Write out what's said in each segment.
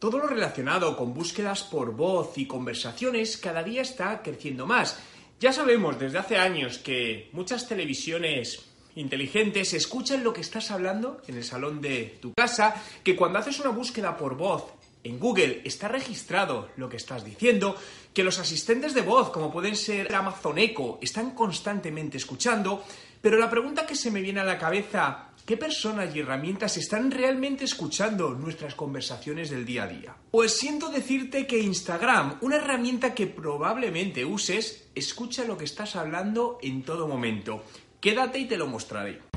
Todo lo relacionado con búsquedas por voz y conversaciones cada día está creciendo más. Ya sabemos desde hace años que muchas televisiones inteligentes escuchan lo que estás hablando en el salón de tu casa, que cuando haces una búsqueda por voz en Google está registrado lo que estás diciendo, que los asistentes de voz, como pueden ser Amazon Echo, están constantemente escuchando, pero la pregunta que se me viene a la cabeza ¿Qué personas y herramientas están realmente escuchando nuestras conversaciones del día a día? Pues siento decirte que Instagram, una herramienta que probablemente uses, escucha lo que estás hablando en todo momento. Quédate y te lo mostraré.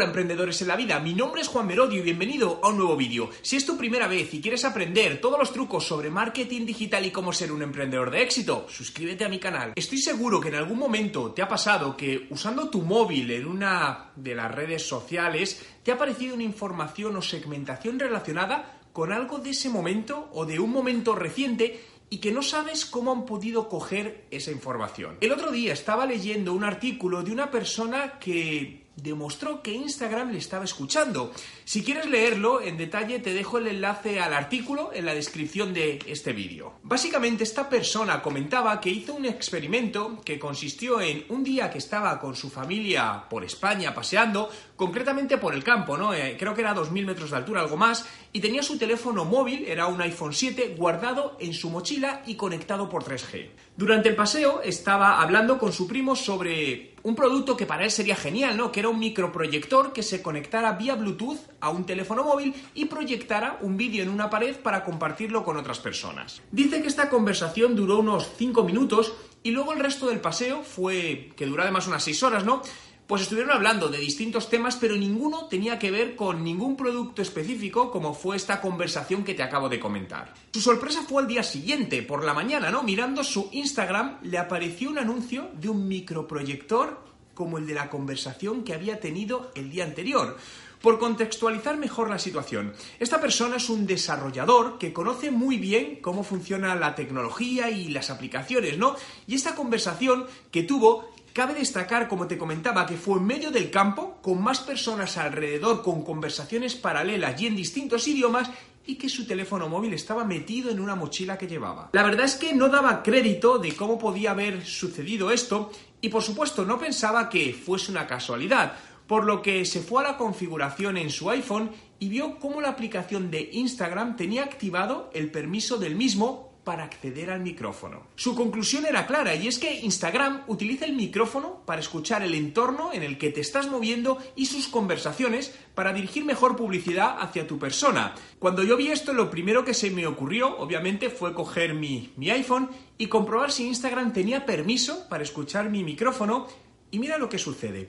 Hola emprendedores en la vida, mi nombre es Juan Merodio y bienvenido a un nuevo vídeo. Si es tu primera vez y quieres aprender todos los trucos sobre marketing digital y cómo ser un emprendedor de éxito, suscríbete a mi canal. Estoy seguro que en algún momento te ha pasado que usando tu móvil en una de las redes sociales te ha aparecido una información o segmentación relacionada con algo de ese momento o de un momento reciente y que no sabes cómo han podido coger esa información. El otro día estaba leyendo un artículo de una persona que demostró que Instagram le estaba escuchando. Si quieres leerlo en detalle, te dejo el enlace al artículo en la descripción de este vídeo. Básicamente, esta persona comentaba que hizo un experimento que consistió en un día que estaba con su familia por España paseando, concretamente por el campo, ¿no? Eh, creo que era 2.000 metros de altura, algo más, y tenía su teléfono móvil, era un iPhone 7, guardado en su mochila y conectado por 3G. Durante el paseo estaba hablando con su primo sobre un producto que para él sería genial, ¿no? Que era un microproyector que se conectara vía Bluetooth a un teléfono móvil y proyectara un vídeo en una pared para compartirlo con otras personas. Dice que esta conversación duró unos 5 minutos y luego el resto del paseo fue que duró además unas 6 horas, ¿no? Pues estuvieron hablando de distintos temas, pero ninguno tenía que ver con ningún producto específico, como fue esta conversación que te acabo de comentar. Su sorpresa fue al día siguiente, por la mañana, ¿no? Mirando su Instagram, le apareció un anuncio de un microproyector como el de la conversación que había tenido el día anterior. Por contextualizar mejor la situación, esta persona es un desarrollador que conoce muy bien cómo funciona la tecnología y las aplicaciones, ¿no? Y esta conversación que tuvo Cabe destacar, como te comentaba, que fue en medio del campo, con más personas alrededor, con conversaciones paralelas y en distintos idiomas, y que su teléfono móvil estaba metido en una mochila que llevaba. La verdad es que no daba crédito de cómo podía haber sucedido esto, y por supuesto no pensaba que fuese una casualidad, por lo que se fue a la configuración en su iPhone y vio cómo la aplicación de Instagram tenía activado el permiso del mismo para acceder al micrófono. Su conclusión era clara y es que Instagram utiliza el micrófono para escuchar el entorno en el que te estás moviendo y sus conversaciones para dirigir mejor publicidad hacia tu persona. Cuando yo vi esto, lo primero que se me ocurrió, obviamente, fue coger mi, mi iPhone y comprobar si Instagram tenía permiso para escuchar mi micrófono y mira lo que sucede.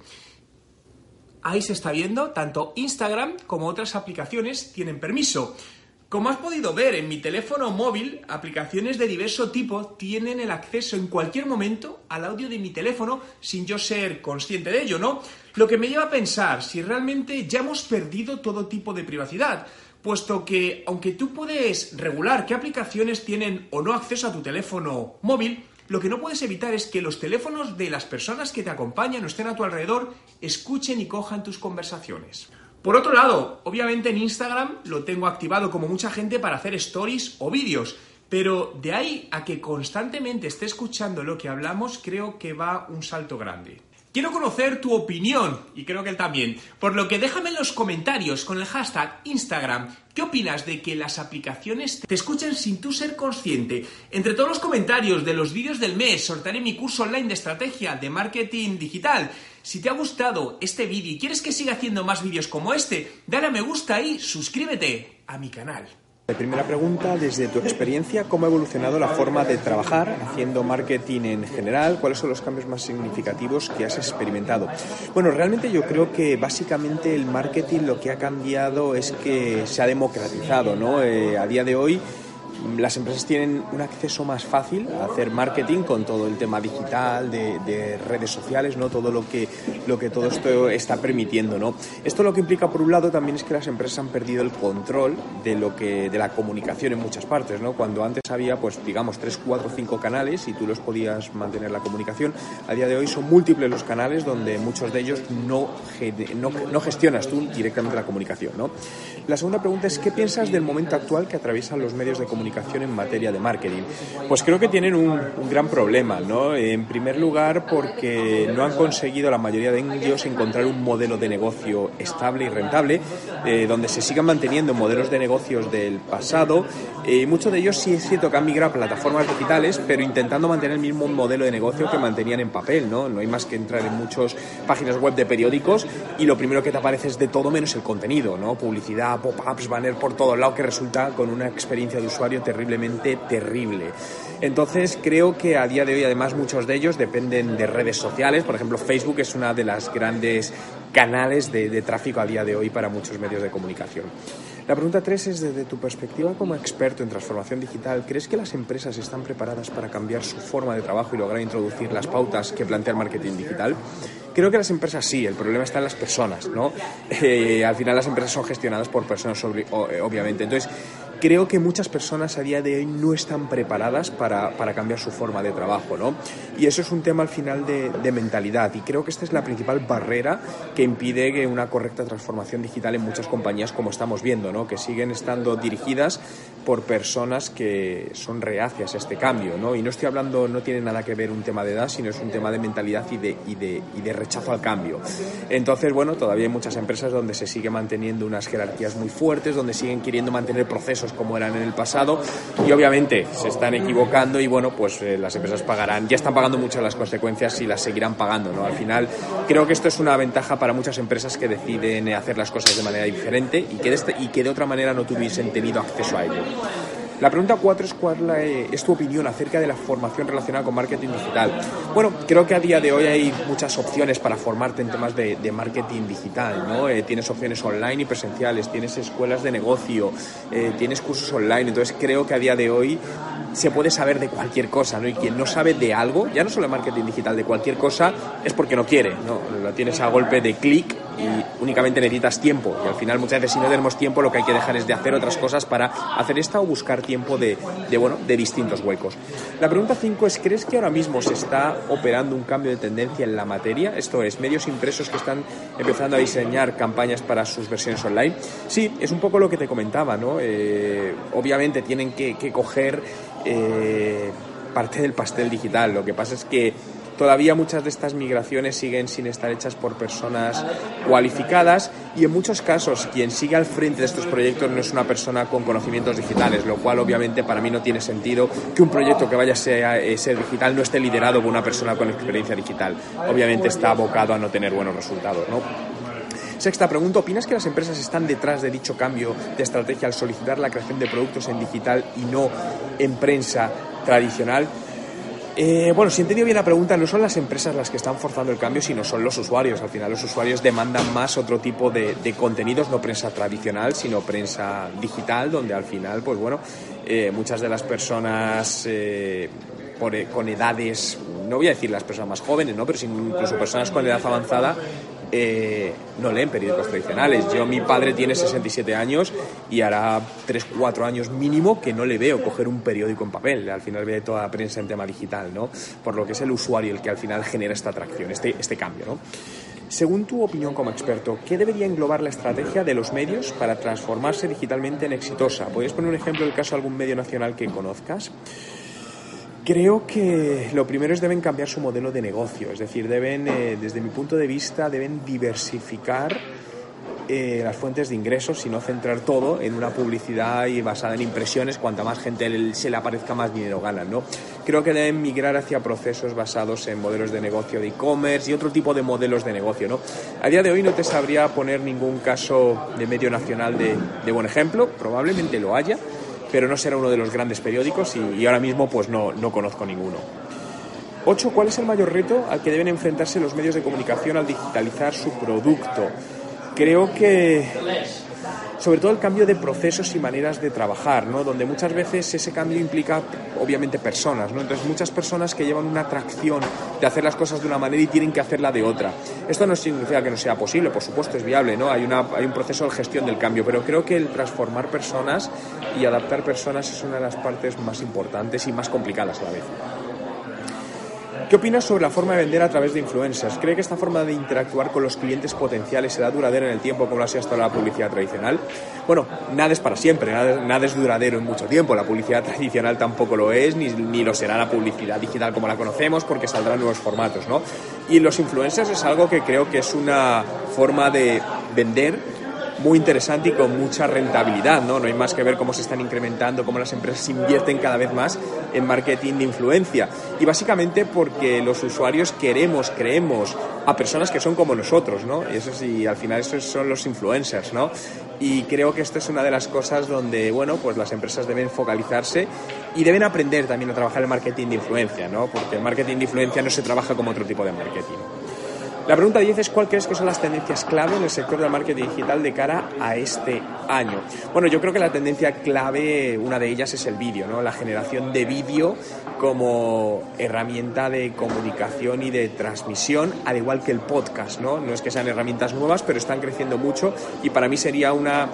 Ahí se está viendo, tanto Instagram como otras aplicaciones tienen permiso. Como has podido ver en mi teléfono móvil, aplicaciones de diverso tipo tienen el acceso en cualquier momento al audio de mi teléfono sin yo ser consciente de ello, ¿no? Lo que me lleva a pensar si realmente ya hemos perdido todo tipo de privacidad, puesto que aunque tú puedes regular qué aplicaciones tienen o no acceso a tu teléfono móvil, lo que no puedes evitar es que los teléfonos de las personas que te acompañan o estén a tu alrededor escuchen y cojan tus conversaciones. Por otro lado, obviamente en Instagram lo tengo activado como mucha gente para hacer stories o vídeos, pero de ahí a que constantemente esté escuchando lo que hablamos, creo que va un salto grande. Quiero conocer tu opinión, y creo que él también, por lo que déjame en los comentarios con el hashtag Instagram qué opinas de que las aplicaciones te escuchen sin tú ser consciente. Entre todos los comentarios de los vídeos del mes sortearé mi curso online de estrategia de marketing digital. Si te ha gustado este vídeo y quieres que siga haciendo más vídeos como este, dale a me gusta y suscríbete a mi canal. Primera pregunta, desde tu experiencia, ¿cómo ha evolucionado la forma de trabajar haciendo marketing en general? ¿Cuáles son los cambios más significativos que has experimentado? Bueno, realmente yo creo que básicamente el marketing lo que ha cambiado es que se ha democratizado, ¿no? Eh, a día de hoy las empresas tienen un acceso más fácil a hacer marketing con todo el tema digital, de, redes sociales, ¿no? Todo lo que, lo que todo esto está permitiendo, ¿no? Esto lo que implica, por un lado, también es que las empresas han perdido el control de lo que, de la comunicación en muchas partes, ¿no? Cuando antes había, pues, digamos, tres, cuatro, cinco canales y tú los podías mantener la comunicación, a día de hoy son múltiples los canales donde muchos de ellos no, no, no gestionas tú directamente la comunicación, ¿no? La segunda pregunta es, ¿qué piensas del momento actual que atraviesan los medios de comunicación en materia de marketing? Pues creo que tienen un, gran problema, ¿no? En primer lugar, porque no han conseguido la mayoría de ellos encontrar un modelo de negocio estable y rentable, eh, donde se sigan manteniendo modelos de negocios del pasado. y muchos de ellos sí es cierto que han migrado a plataformas digitales, pero intentando mantener el mismo modelo de negocio que mantenían en papel, ¿no? No hay más que entrar en muchas páginas web de periódicos y lo primero que te aparece es de todo menos el contenido, ¿no? Publicidad, pop-ups, banner por todos lados que resulta con una experiencia de usuario terriblemente terrible. Entonces creo que a día de hoy además muchos de ellos dependen de redes sociales, por ejemplo Facebook es una de las grandes canales de, de tráfico a día de hoy para muchos medios de comunicación. La pregunta 3 es, desde tu perspectiva como experto en transformación digital, ¿crees que las empresas están preparadas para cambiar su forma de trabajo y lograr introducir las pautas que plantea el marketing digital? Creo que las empresas sí, el problema está en las personas, ¿no? Eh, al final las empresas son gestionadas por personas, eh, obviamente. Entonces, creo que muchas personas a día de hoy no están preparadas para, para cambiar su forma de trabajo, ¿no? Y eso es un tema al final de, de, mentalidad y creo que esta es la principal barrera que impide que una correcta transformación digital en muchas compañías como estamos viendo, ¿no? Que siguen estando dirigidas por personas que son reacias a este cambio, ¿no? Y no estoy hablando, no tiene nada que ver un tema de edad, sino es un tema de mentalidad y de, y de, y de rechazo al cambio. Entonces, bueno, todavía hay muchas empresas donde se sigue manteniendo unas jerarquías muy fuertes, donde siguen queriendo mantener procesos como eran en el pasado y obviamente se están equivocando y bueno, pues eh, las empresas pagarán, ya están pagando muchas las consecuencias y las seguirán pagando, ¿no? Al final creo que esto es una ventaja para muchas empresas que deciden hacer las cosas de manera diferente y que de, este, y que de otra manera no tuviesen tenido acceso a ello. La pregunta cuatro es cuál es tu opinión acerca de la formación relacionada con marketing digital. Bueno, creo que a día de hoy hay muchas opciones para formarte en temas de, marketing digital, ¿no? Eh, tienes opciones online y presenciales, tienes escuelas de negocio, eh, tienes cursos online, entonces creo que a día de hoy se puede saber de cualquier cosa, ¿no? Y quien no sabe de algo, ya no solo de marketing digital, de cualquier cosa, es porque no quiere, ¿no? Lo tienes a golpe de clic y únicamente necesitas tiempo. Y al final muchas veces si no tenemos tiempo lo que hay que dejar es de hacer otras cosas para hacer esta o buscar tiempo de, bueno, de distintos huecos. La pregunta 5 es, ¿crees que ahora mismo se está operando un cambio de tendencia en la materia? Esto es, medios impresos que están empezando a diseñar campañas para sus versiones online. Sí, es un poco lo que te comentaba, ¿no? Eh, obviamente tienen que, que coger eh, parte del pastel digital. Lo que pasa es que todavía muchas de estas migraciones siguen sin estar hechas por personas cualificadas y en muchos casos quien sigue al frente de estos proyectos no es una persona con conocimientos digitales, lo cual obviamente para mí no tiene sentido que un proyecto que vaya a ser, eh, digital no esté liderado por una persona con experiencia digital. Obviamente está abocado a no tener buenos resultados. Sexta pregunta, ¿opinas que las empresas están detrás de dicho cambio de estrategia al solicitar la creación de productos en digital y no en prensa tradicional? Eh, bueno, si he entendido bien la pregunta, no son las empresas las que están forzando el cambio, sino son los usuarios. Al final los usuarios demandan más otro tipo de, contenidos, no prensa tradicional, sino prensa digital, donde al final, pues bueno, eh, muchas de las personas eh, con edades, no voy a decir las personas más jóvenes, ¿no? pero incluso personas con edad avanzada, eh, no leen periódicos tradicionales. Yo, mi padre tiene 67 años y hará 3, 4 años mínimo que no le veo coger un periódico en papel. Al final ve toda la prensa en tema digital, ¿no? Por lo que es el usuario el que al final genera esta atracción, este, este cambio, ¿no? Según tu opinión como experto, ¿qué debería englobar la estrategia de los medios para transformarse digitalmente en exitosa? ¿Podrías poner un ejemplo del caso de algún medio nacional que conozcas? Creo que lo primero es deben cambiar su modelo de negocio, es decir, deben, eh, desde mi punto de vista, deben diversificar eh, las fuentes de ingresos y no centrar todo en una publicidad y basada en impresiones. Cuanta más gente se le aparezca, más dinero ganan. ¿no? Creo que deben migrar hacia procesos basados en modelos de negocio de e-commerce y otro tipo de modelos de negocio. ¿no? A día de hoy no te sabría poner ningún caso de medio nacional de, de buen ejemplo, probablemente lo haya pero no será uno de los grandes periódicos y, ahora mismo pues no, no conozco ninguno. 8. ¿Cuál es el mayor reto al que deben enfrentarse los medios de comunicación al digitalizar su producto? Creo que sobre todo el cambio de procesos y maneras de trabajar, ¿no? donde muchas veces ese cambio implica obviamente personas, ¿no? entonces muchas personas que llevan una atracción de hacer las cosas de una manera y tienen que hacerla de otra. Esto no significa que no sea posible, por supuesto es viable, ¿no? hay, una, hay un proceso de gestión del cambio, pero creo que el transformar personas y adaptar personas es una de las partes más importantes y más complicadas a la vez. ¿Qué opinas sobre la forma de vender a través de influencers? ¿Cree que esta forma de interactuar con los clientes potenciales será duradera en el tiempo como lo ha sido hasta la publicidad tradicional? Bueno, nada es para siempre, nada, es duradero en mucho tiempo. La publicidad tradicional tampoco lo es, ni, ni lo será la publicidad digital como la conocemos, porque saldrán nuevos formatos, ¿no? Y los influencers es algo que creo que es una forma de vender muy interesante y con mucha rentabilidad, ¿no? No hay más que ver cómo se están incrementando, cómo las empresas invierten cada vez más en marketing de influencia. Y básicamente porque los usuarios queremos, creemos a personas que son como nosotros, ¿no? Y eso sí, al final esos son los influencers, ¿no? Y creo que esto es una de las cosas donde, bueno, pues las empresas deben focalizarse y deben aprender también a trabajar el marketing de influencia, ¿no? Porque el marketing de influencia no se trabaja como otro tipo de marketing. La pregunta 10 es cuál crees que son las tendencias clave en el sector del marketing digital de cara a este año. Bueno, yo creo que la tendencia clave, una de ellas es el vídeo, ¿no? La generación de vídeo como herramienta de comunicación y de transmisión, al igual que el podcast, ¿no? No es que sean herramientas nuevas, pero están creciendo mucho y para mí sería una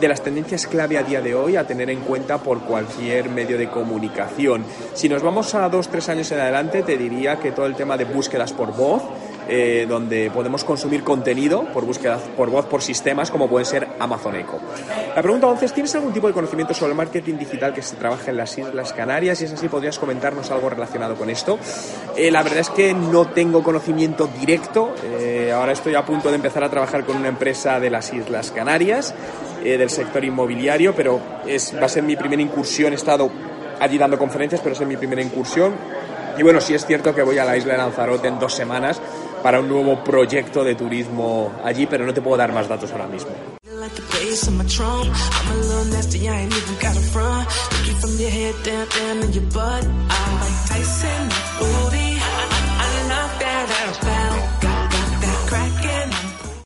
de las tendencias clave a día de hoy a tener en cuenta por cualquier medio de comunicación. Si nos vamos a dos, tres años en adelante, te diría que todo el tema de búsquedas por voz, eh, donde podemos consumir contenido por búsqueda por voz por sistemas como pueden ser Amazon Echo. La pregunta 11 es, ¿tienes algún tipo de conocimiento sobre el marketing digital que se trabaja en las Islas Canarias? Si es así, ¿podrías comentarnos algo relacionado con esto? Eh, la verdad es que no tengo conocimiento directo. Eh, ahora estoy a punto de empezar a trabajar con una empresa de las Islas Canarias, del sector inmobiliario, pero es, va a ser mi primera incursión. He estado allí dando conferencias, pero es mi primera incursión. Y bueno, sí es cierto que voy a la isla de Lanzarote en dos semanas para un nuevo proyecto de turismo allí, pero no te puedo dar más datos ahora mismo.